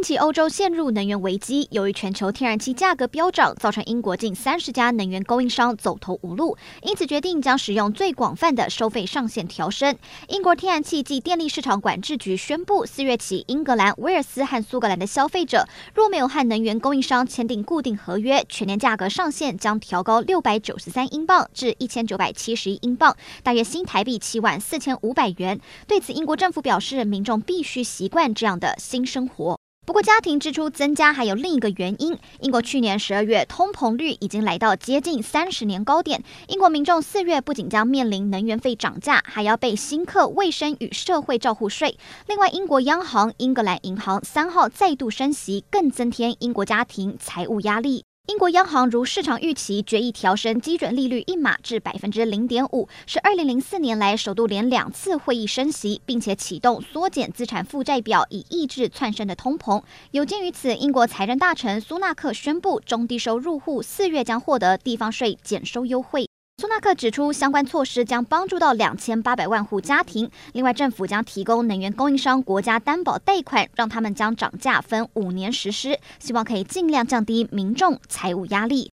近期欧洲陷入能源危机，由于全球天然气价格飙涨，造成英国近三十家能源供应商走投无路，因此决定将使用最广泛的收费上限调升。英国天然气及电力市场管制局宣布，四月起，英格兰、威尔斯和苏格兰的消费者若没有和能源供应商签订固定合约，全年价格上限将调高六百九十三英镑至一千九百七十一英镑，大约新台币七万四千五百元。对此，英国政府表示，民众必须习惯这样的新生活。不过，家庭支出增加还有另一个原因。英国去年十二月通膨率已经来到接近三十年高点。英国民众四月不仅将面临能源费涨价，还要被新课卫生与社会照护税。另外，英国央行英格兰银行三号再度升息，更增添英国家庭财务压力。英国央行如市场预期，决议调升基准利率一码至百分之零点五，是二零零四年来首度连两次会议升息，并且启动缩减资产负债表，以抑制窜升的通膨。有鉴于此，英国财政大臣苏纳克宣布，中低收入户四月将获得地方税减收优惠。苏纳克指出，相关措施将帮助到两千八百万户家庭。另外，政府将提供能源供应商国家担保贷款，让他们将涨价分五年实施，希望可以尽量降低民众财务压力。